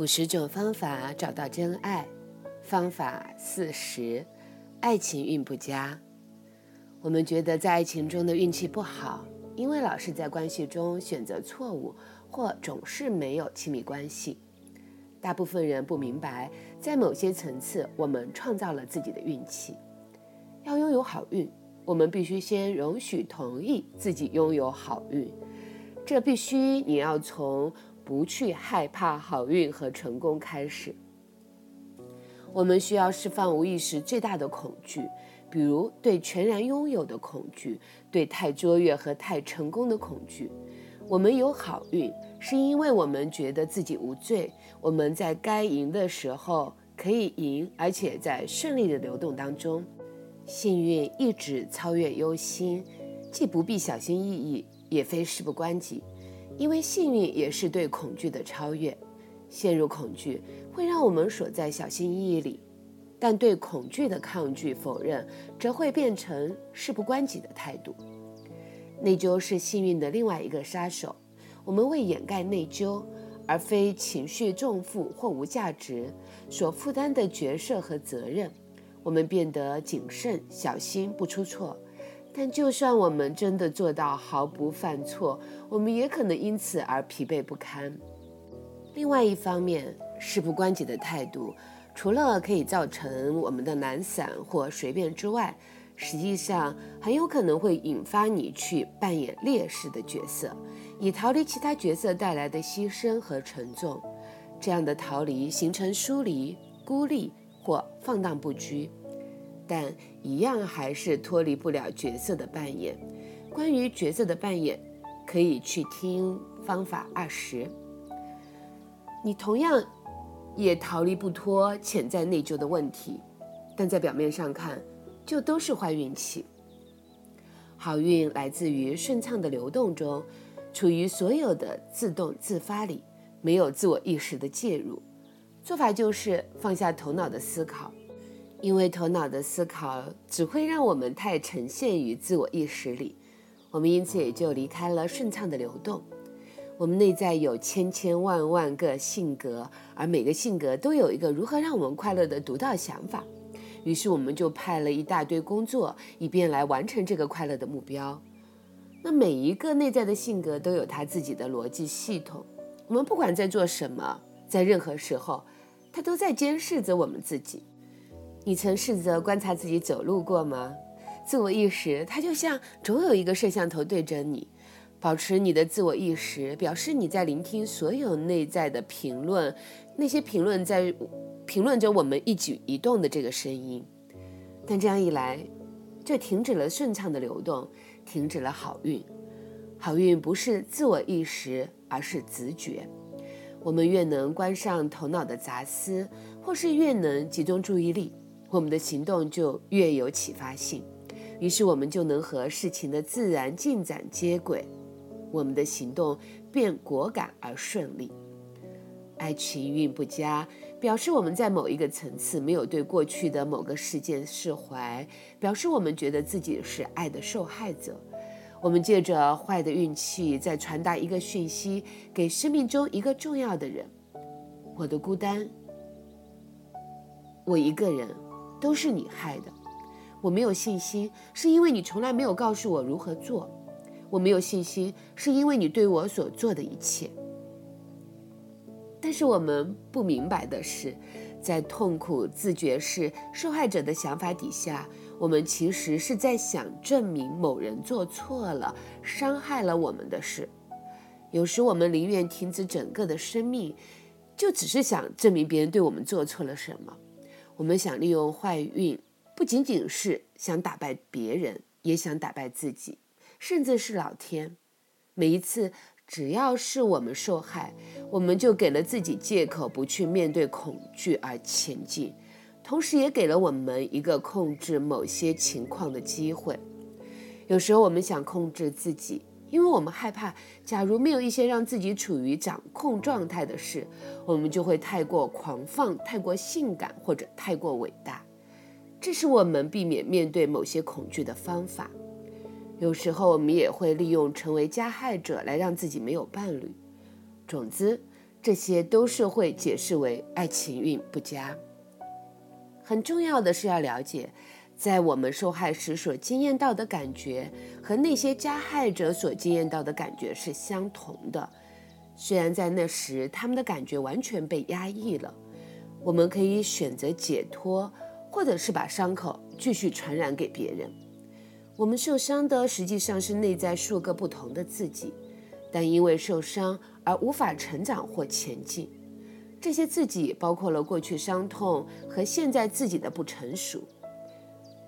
五十种方法找到真爱，方法四十，爱情运不佳。我们觉得在爱情中的运气不好，因为老是在关系中选择错误，或总是没有亲密关系。大部分人不明白，在某些层次，我们创造了自己的运气。要拥有好运，我们必须先容许、同意自己拥有好运。这必须你要从。不去害怕好运和成功开始。我们需要释放无意识最大的恐惧，比如对全然拥有的恐惧，对太卓越和太成功的恐惧。我们有好运，是因为我们觉得自己无罪。我们在该赢的时候可以赢，而且在顺利的流动当中，幸运一直超越忧心，既不必小心翼翼，也非事不关己。因为幸运也是对恐惧的超越，陷入恐惧会让我们锁在小心翼翼里，但对恐惧的抗拒、否认，则会变成事不关己的态度。内疚是幸运的另外一个杀手。我们为掩盖内疚，而非情绪重负或无价值所负担的角色和责任，我们变得谨慎、小心，不出错。但就算我们真的做到毫不犯错，我们也可能因此而疲惫不堪。另外一方面，事不关己的态度，除了可以造成我们的懒散或随便之外，实际上很有可能会引发你去扮演劣势的角色，以逃离其他角色带来的牺牲和沉重。这样的逃离形成疏离、孤立或放荡不拘。但一样还是脱离不了角色的扮演。关于角色的扮演，可以去听方法二十。你同样也逃离不脱潜在内疚的问题，但在表面上看，就都是坏运气。好运来自于顺畅的流动中，处于所有的自动自发里，没有自我意识的介入。做法就是放下头脑的思考。因为头脑的思考只会让我们太呈现于自我意识里，我们因此也就离开了顺畅的流动。我们内在有千千万万个性格，而每个性格都有一个如何让我们快乐的独到想法。于是我们就派了一大堆工作，以便来完成这个快乐的目标。那每一个内在的性格都有他自己的逻辑系统。我们不管在做什么，在任何时候，他都在监视着我们自己。你曾试着观察自己走路过吗？自我意识，它就像总有一个摄像头对着你。保持你的自我意识，表示你在聆听所有内在的评论，那些评论在评论着我们一举一动的这个声音。但这样一来，就停止了顺畅的流动，停止了好运。好运不是自我意识，而是直觉。我们越能关上头脑的杂思，或是越能集中注意力。我们的行动就越有启发性，于是我们就能和事情的自然进展接轨，我们的行动便果敢而顺利。爱情运不佳，表示我们在某一个层次没有对过去的某个事件释怀，表示我们觉得自己是爱的受害者。我们借着坏的运气，在传达一个讯息给生命中一个重要的人：我的孤单，我一个人。都是你害的，我没有信心，是因为你从来没有告诉我如何做；我没有信心，是因为你对我所做的一切。但是我们不明白的是，在痛苦自觉是受害者的想法底下，我们其实是在想证明某人做错了、伤害了我们的事。有时我们宁愿停止整个的生命，就只是想证明别人对我们做错了什么。我们想利用坏运，不仅仅是想打败别人，也想打败自己，甚至是老天。每一次只要是我们受害，我们就给了自己借口，不去面对恐惧而前进，同时也给了我们一个控制某些情况的机会。有时候我们想控制自己。因为我们害怕，假如没有一些让自己处于掌控状态的事，我们就会太过狂放、太过性感或者太过伟大。这是我们避免面对某些恐惧的方法。有时候，我们也会利用成为加害者来让自己没有伴侣。总之，这些都是会解释为爱情运不佳。很重要的是要了解，在我们受害时所经验到的感觉和那些加害者所经验到的感觉是相同的。虽然在那时他们的感觉完全被压抑了，我们可以选择解脱，或者是把伤口继续传染给别人。我们受伤的实际上是内在数个不同的自己，但因为受伤而无法成长或前进。这些自己包括了过去伤痛和现在自己的不成熟。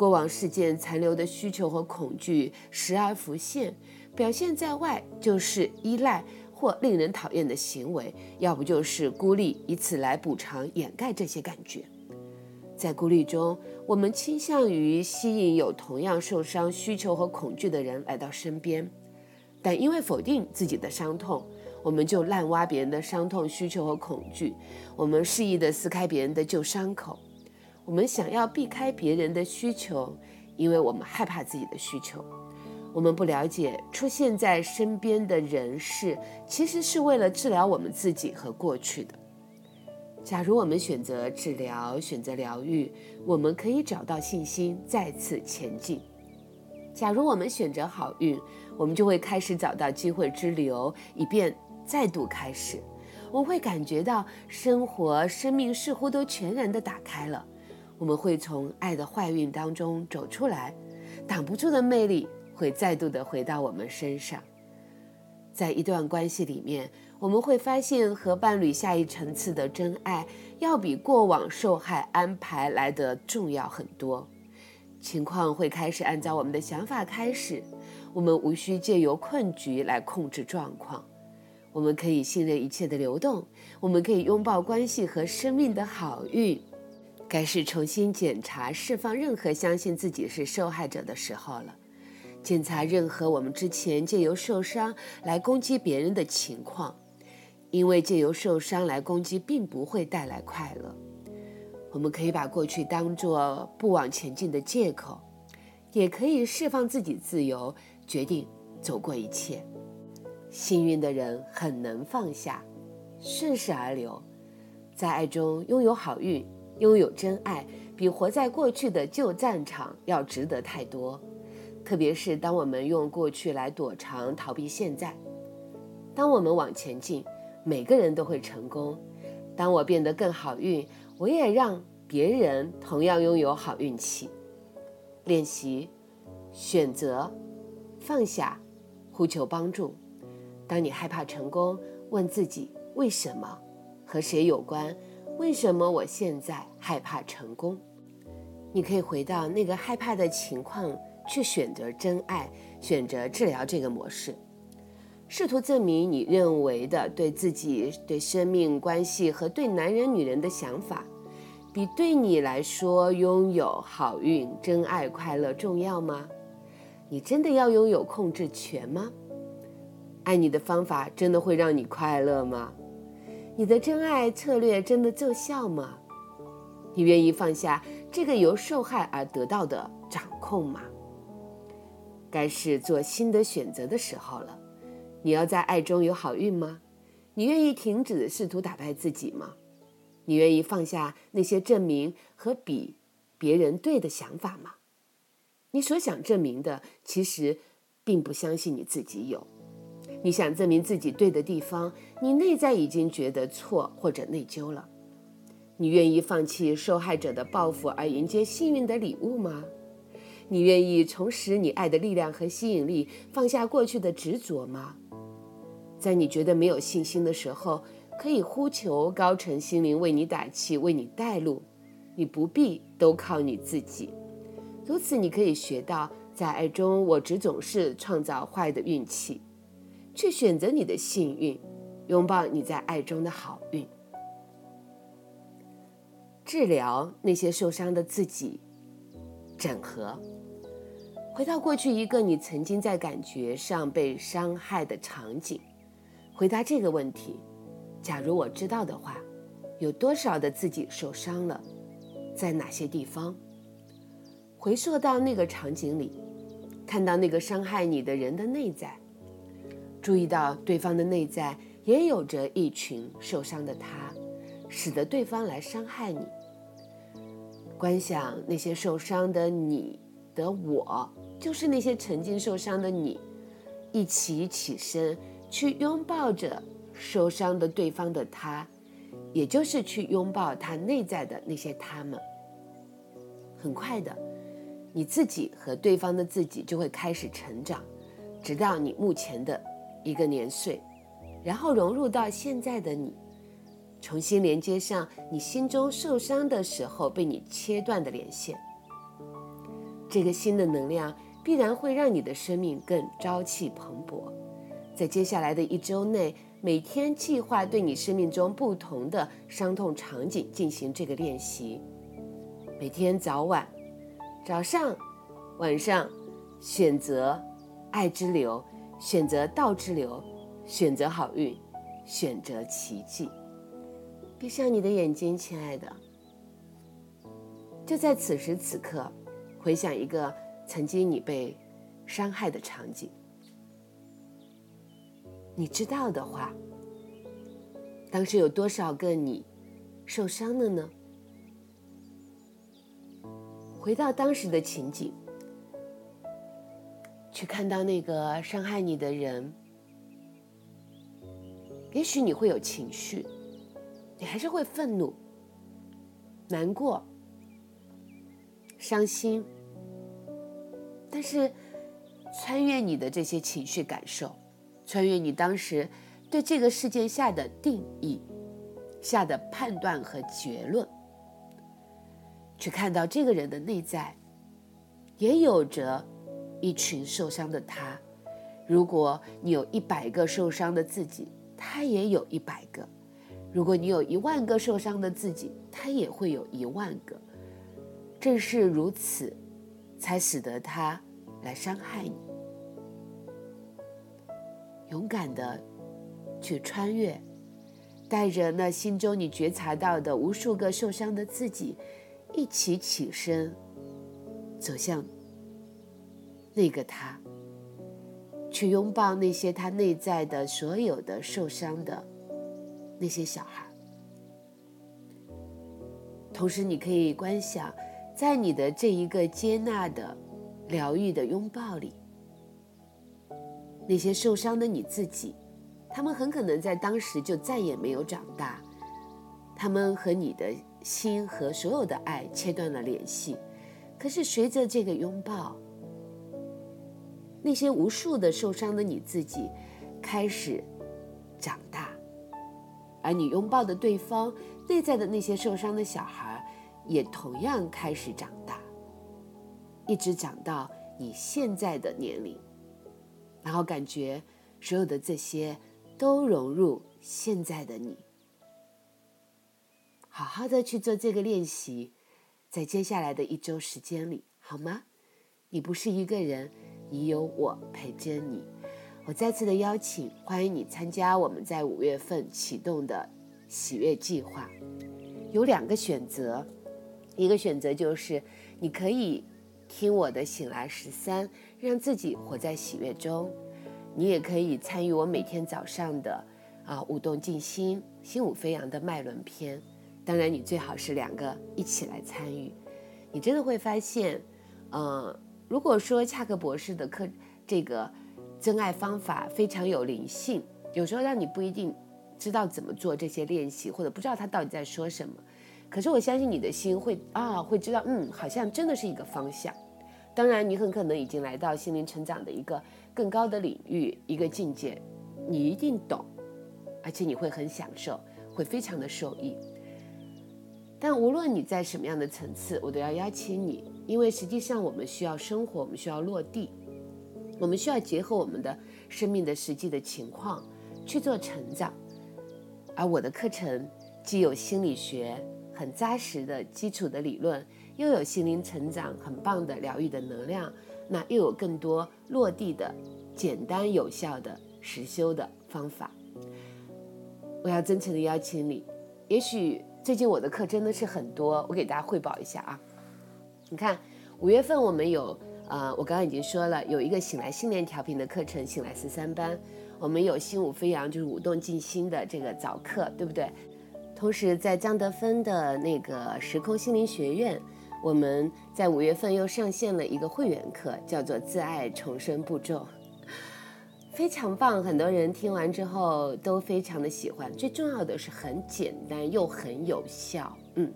过往事件残留的需求和恐惧时而浮现，表现在外就是依赖或令人讨厌的行为，要不就是孤立，以此来补偿掩盖这些感觉。在孤立中，我们倾向于吸引有同样受伤需求和恐惧的人来到身边，但因为否定自己的伤痛，我们就滥挖别人的伤痛、需求和恐惧。我们肆意地撕开别人的旧伤口，我们想要避开别人的需求，因为我们害怕自己的需求。我们不了解出现在身边的人事，其实是为了治疗我们自己和过去的。假如我们选择治疗，选择疗愈，我们可以找到信心，再次前进。假如我们选择好运，我们就会开始找到机会之流，以便再度开始。我会感觉到生活、生命似乎都全然的打开了。我们会从爱的坏运当中走出来，挡不住的魅力会再度的回到我们身上。在一段关系里面。我们会发现，和伴侣下一层次的真爱，要比过往受害安排来得重要很多。情况会开始按照我们的想法开始，我们无需借由困局来控制状况，我们可以信任一切的流动，我们可以拥抱关系和生命的好运。该是重新检查、释放任何相信自己是受害者的时候了。检查任何我们之前借由受伤来攻击别人的情况。因为借由受伤来攻击，并不会带来快乐。我们可以把过去当作不往前进的借口，也可以释放自己自由，决定走过一切。幸运的人很能放下，顺势而流，在爱中拥有好运，拥有真爱，比活在过去的旧战场要值得太多。特别是当我们用过去来躲藏、逃避现在，当我们往前进。每个人都会成功。当我变得更好运，我也让别人同样拥有好运气。练习，选择，放下，呼求帮助。当你害怕成功，问自己为什么，和谁有关？为什么我现在害怕成功？你可以回到那个害怕的情况，去选择真爱，选择治疗这个模式。试图证明你认为的对自己、对生命关系和对男人、女人的想法，比对你来说拥有好运、真爱、快乐重要吗？你真的要拥有控制权吗？爱你的方法真的会让你快乐吗？你的真爱策略真的奏效吗？你愿意放下这个由受害而得到的掌控吗？该是做新的选择的时候了。你要在爱中有好运吗？你愿意停止试图打败自己吗？你愿意放下那些证明和比别人对的想法吗？你所想证明的，其实并不相信你自己有。你想证明自己对的地方，你内在已经觉得错或者内疚了。你愿意放弃受害者的报复而迎接幸运的礼物吗？你愿意重拾你爱的力量和吸引力，放下过去的执着吗？在你觉得没有信心的时候，可以呼求高层心灵为你打气，为你带路。你不必都靠你自己。如此，你可以学到，在爱中，我只总是创造坏的运气，去选择你的幸运，拥抱你在爱中的好运。治疗那些受伤的自己，整合，回到过去一个你曾经在感觉上被伤害的场景。回答这个问题：假如我知道的话，有多少的自己受伤了，在哪些地方？回溯到那个场景里，看到那个伤害你的人的内在，注意到对方的内在，也有着一群受伤的他，使得对方来伤害你。观想那些受伤的你的我，就是那些曾经受伤的你，一起起身去拥抱着受伤的对方的他，也就是去拥抱他内在的那些他们。很快的，你自己和对方的自己就会开始成长，直到你目前的一个年岁。然后融入到现在的你，重新连接上你心中受伤的时候被你切断的连线。这个新的能量必然会让你的生命更朝气蓬勃。在接下来的一周内，每天计划对你生命中不同的伤痛场景进行这个练习。每天早晚、早上、晚上，选择爱之流，选择道之流。选择好运，选择奇迹。闭上你的眼睛，亲爱的。就在此时此刻，回想一个曾经你被伤害的场景。你知道的话，当时有多少个你受伤了呢？回到当时的情景，去看到那个伤害你的人。也许你会有情绪，你还是会愤怒、难过、伤心，但是穿越你的这些情绪感受，穿越你当时对这个事件下的定义、下的判断和结论，去看到这个人的内在，也有着一群受伤的他。如果你有一百个受伤的自己。他也有一百个，如果你有一万个受伤的自己，他也会有一万个。正是如此，才使得他来伤害你。勇敢的去穿越，带着那心中你觉察到的无数个受伤的自己，一起起身，走向那个他。去拥抱那些他内在的所有的受伤的那些小孩，同时你可以观想，在你的这一个接纳的、疗愈的拥抱里，那些受伤的你自己，他们很可能在当时就再也没有长大，他们和你的心和所有的爱切断了联系，可是随着这个拥抱。那些无数的受伤的你自己，开始长大，而你拥抱的对方内在的那些受伤的小孩，也同样开始长大，一直长到你现在的年龄，然后感觉所有的这些都融入现在的你。好好的去做这个练习，在接下来的一周时间里，好吗？你不是一个人。已有我陪着你，我再次的邀请，欢迎你参加我们在五月份启动的喜悦计划。有两个选择，一个选择就是你可以听我的醒来十三，让自己活在喜悦中；你也可以参与我每天早上的啊舞动静心、心舞飞扬的脉轮篇。当然，你最好是两个一起来参与，你真的会发现，嗯。如果说恰克博士的课，这个真爱方法非常有灵性，有时候让你不一定知道怎么做这些练习，或者不知道他到底在说什么。可是我相信你的心会啊，会知道，嗯，好像真的是一个方向。当然，你很可能已经来到心灵成长的一个更高的领域，一个境界，你一定懂，而且你会很享受，会非常的受益。但无论你在什么样的层次，我都要邀请你，因为实际上我们需要生活，我们需要落地，我们需要结合我们的生命的实际的情况去做成长。而我的课程既有心理学很扎实的基础的理论，又有心灵成长很棒的疗愈的能量，那又有更多落地的、简单有效的实修的方法。我要真诚的邀请你，也许。最近我的课真的是很多，我给大家汇报一下啊。你看，五月份我们有，呃，我刚刚已经说了，有一个醒来信念调频的课程，醒来十三班。我们有心舞飞扬，就是舞动静心的这个早课，对不对？同时，在张德芬的那个时空心灵学院，我们在五月份又上线了一个会员课，叫做自爱重生步骤，非常棒。很多人听完之后都非常的喜欢，最重要的是很简单又很有效，嗯。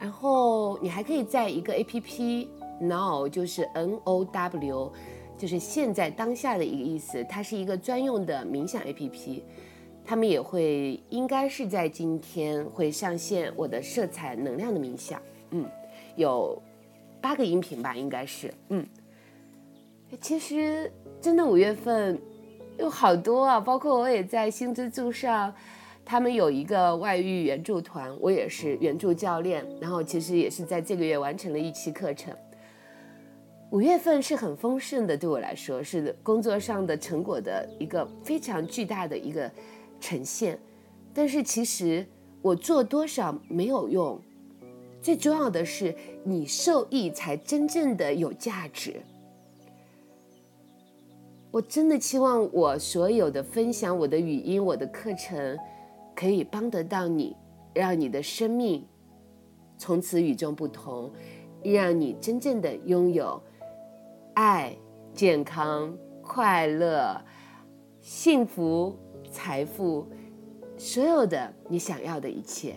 然后你还可以在一个 A P P Now，就是 N O W。就是现在当下的一个意思，它是一个专用的冥想 APP，他们也会应该是在今天会上线我的色彩能量的冥想，嗯，有八个音频吧，应该是，嗯，其实真的五月份有好多啊，包括我也在新之助上，他们有一个外遇援助团，我也是援助教练，然后其实也是在这个月完成了一期课程。五月份是很丰盛的，对我来说是工作上的成果的一个非常巨大的一个呈现。但是其实我做多少没有用，最重要的是你受益才真正的有价值。我真的期望我所有的分享、我的语音、我的课程，可以帮得到你，让你的生命从此与众不同，让你真正的拥有。爱、健康、快乐、幸福、财富，所有的你想要的一切，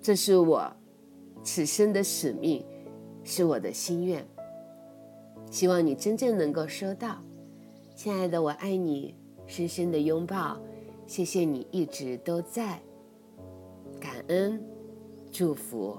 这是我此生的使命，是我的心愿。希望你真正能够收到，亲爱的，我爱你，深深的拥抱，谢谢你一直都在，感恩，祝福。